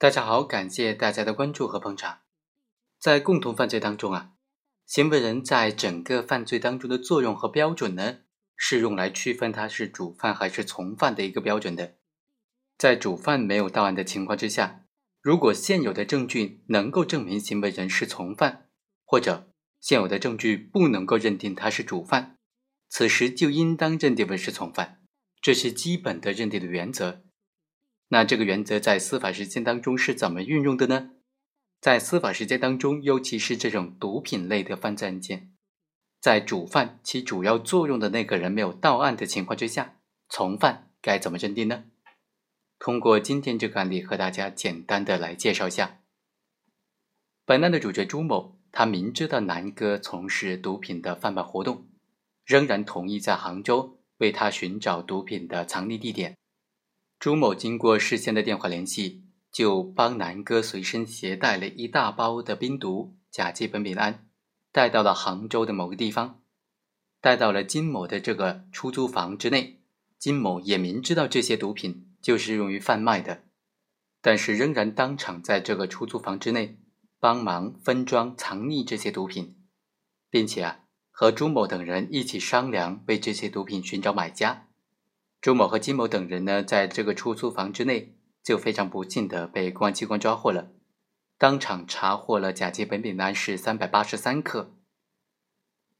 大家好，感谢大家的关注和捧场。在共同犯罪当中啊，行为人在整个犯罪当中的作用和标准呢，是用来区分他是主犯还是从犯的一个标准的。在主犯没有到案的情况之下，如果现有的证据能够证明行为人是从犯，或者现有的证据不能够认定他是主犯，此时就应当认定为是从犯，这是基本的认定的原则。那这个原则在司法实践当中是怎么运用的呢？在司法实践当中，尤其是这种毒品类的犯罪案件，在主犯起主要作用的那个人没有到案的情况之下，从犯该怎么认定呢？通过今天这个案例和大家简单的来介绍一下。本案的主角朱某，他明知道南哥从事毒品的贩卖活动，仍然同意在杭州为他寻找毒品的藏匿地点。朱某经过事先的电话联系，就帮南哥随身携带了一大包的冰毒甲基苯丙胺，带到了杭州的某个地方，带到了金某的这个出租房之内。金某也明知道这些毒品就是用于贩卖的，但是仍然当场在这个出租房之内帮忙分装藏匿这些毒品，并且啊和朱某等人一起商量为这些毒品寻找买家。朱某和金某等人呢，在这个出租房之内，就非常不幸的被公安机关抓获了，当场查获了甲基苯丙胺是三百八十三克。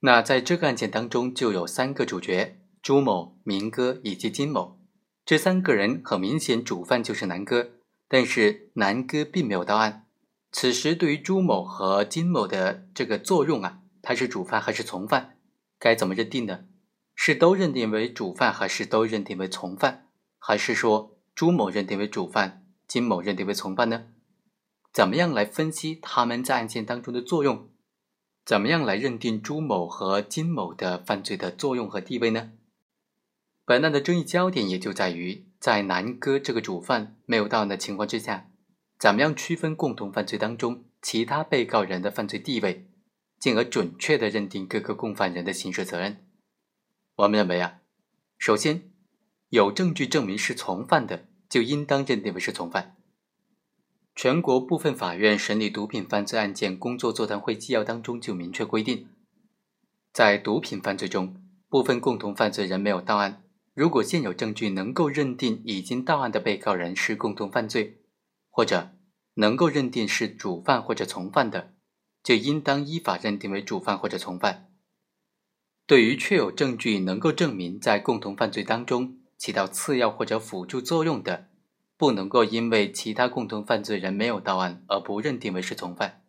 那在这个案件当中，就有三个主角：朱某、明哥以及金某。这三个人很明显，主犯就是南哥，但是南哥并没有到案。此时，对于朱某和金某的这个作用啊，他是主犯还是从犯，该怎么认定呢？是都认定为主犯，还是都认定为从犯？还是说朱某认定为主犯，金某认定为从犯呢？怎么样来分析他们在案件当中的作用？怎么样来认定朱某和金某的犯罪的作用和地位呢？本案的争议焦点也就在于，在南哥这个主犯没有到案的情况之下，怎么样区分共同犯罪当中其他被告人的犯罪地位，进而准确的认定各个共犯人的刑事责任？我们认为啊，首先有证据证明是从犯的，就应当认定为是从犯。全国部分法院审理毒品犯罪案件工作座谈会纪要当中就明确规定，在毒品犯罪中，部分共同犯罪人没有到案，如果现有证据能够认定已经到案的被告人是共同犯罪，或者能够认定是主犯或者从犯的，就应当依法认定为主犯或者从犯。对于确有证据能够证明在共同犯罪当中起到次要或者辅助作用的，不能够因为其他共同犯罪人没有到案而不认定为是从犯，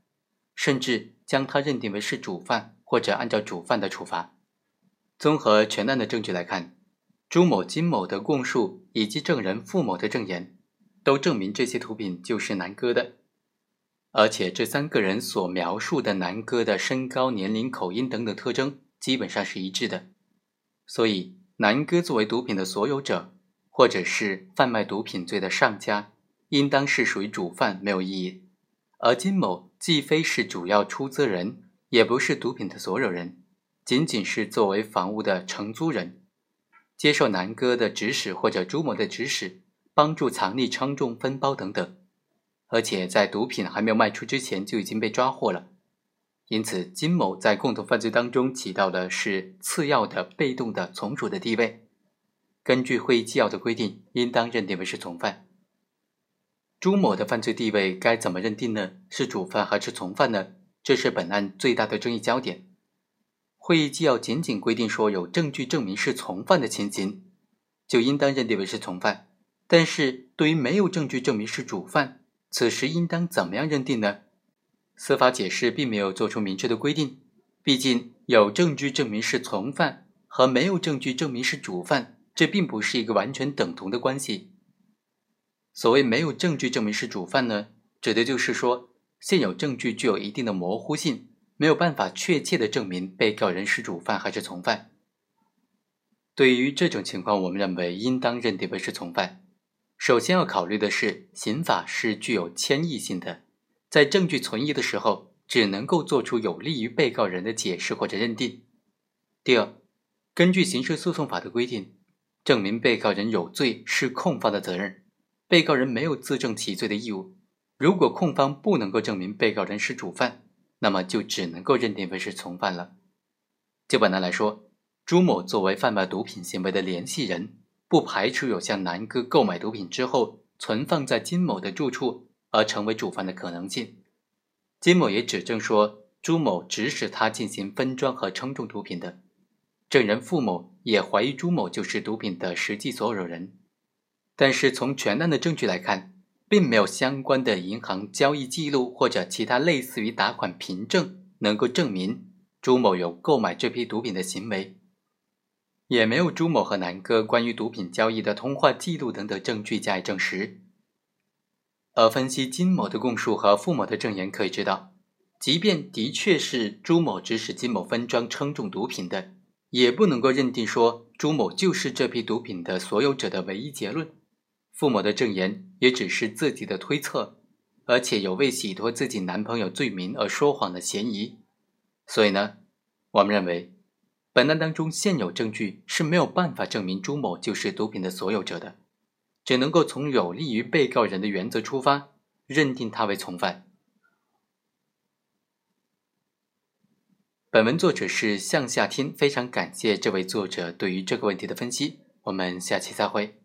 甚至将他认定为是主犯或者按照主犯的处罚。综合全案的证据来看，朱某、金某的供述以及证人付某的证言，都证明这些毒品就是南哥的，而且这三个人所描述的南哥的身高、年龄、口音等等特征。基本上是一致的，所以南哥作为毒品的所有者，或者是贩卖毒品罪的上家，应当是属于主犯，没有异议。而金某既非是主要出资人，也不是毒品的所有人，仅仅是作为房屋的承租人，接受南哥的指使或者朱某的指使，帮助藏匿、称重、分包等等，而且在毒品还没有卖出之前就已经被抓获了。因此，金某在共同犯罪当中起到的是次要的、被动的从属的地位。根据会议纪要的规定，应当认定为是从犯。朱某的犯罪地位该怎么认定呢？是主犯还是从犯呢？这是本案最大的争议焦点。会议纪要仅仅规定说，有证据证明是从犯的情形，就应当认定为是从犯。但是对于没有证据证明是主犯，此时应当怎么样认定呢？司法解释并没有做出明确的规定，毕竟有证据证明是从犯和没有证据证明是主犯，这并不是一个完全等同的关系。所谓没有证据证明是主犯呢，指的就是说现有证据具有一定的模糊性，没有办法确切的证明被告人是主犯还是从犯。对于这种情况，我们认为应当认定为是从犯。首先要考虑的是，刑法是具有迁移性的。在证据存疑的时候，只能够做出有利于被告人的解释或者认定。第二，根据刑事诉讼法的规定，证明被告人有罪是控方的责任，被告人没有自证其罪的义务。如果控方不能够证明被告人是主犯，那么就只能够认定为是从犯了。就本案来说，朱某作为贩卖毒品行为的联系人，不排除有向南哥购买毒品之后存放在金某的住处而成为主犯的可能性。金某也指证说，朱某指使他进行分装和称重毒品的。证人付某也怀疑朱某就是毒品的实际所有人。但是从全案的证据来看，并没有相关的银行交易记录或者其他类似于打款凭证能够证明。朱某有购买这批毒品的行为，也没有朱某和南哥关于毒品交易的通话记录等等证据加以证实。而分析金某的供述和付某的证言，可以知道，即便的确是朱某指使金某分装称重毒品的，也不能够认定说朱某就是这批毒品的所有者的唯一结论。付某的证言也只是自己的推测，而且有为洗脱自己男朋友罪名而说谎的嫌疑。所以呢，我们认为，本案当中现有证据是没有办法证明朱某就是毒品的所有者的，只能够从有利于被告人的原则出发，认定他为从犯。本文作者是向下听，非常感谢这位作者对于这个问题的分析。我们下期再会。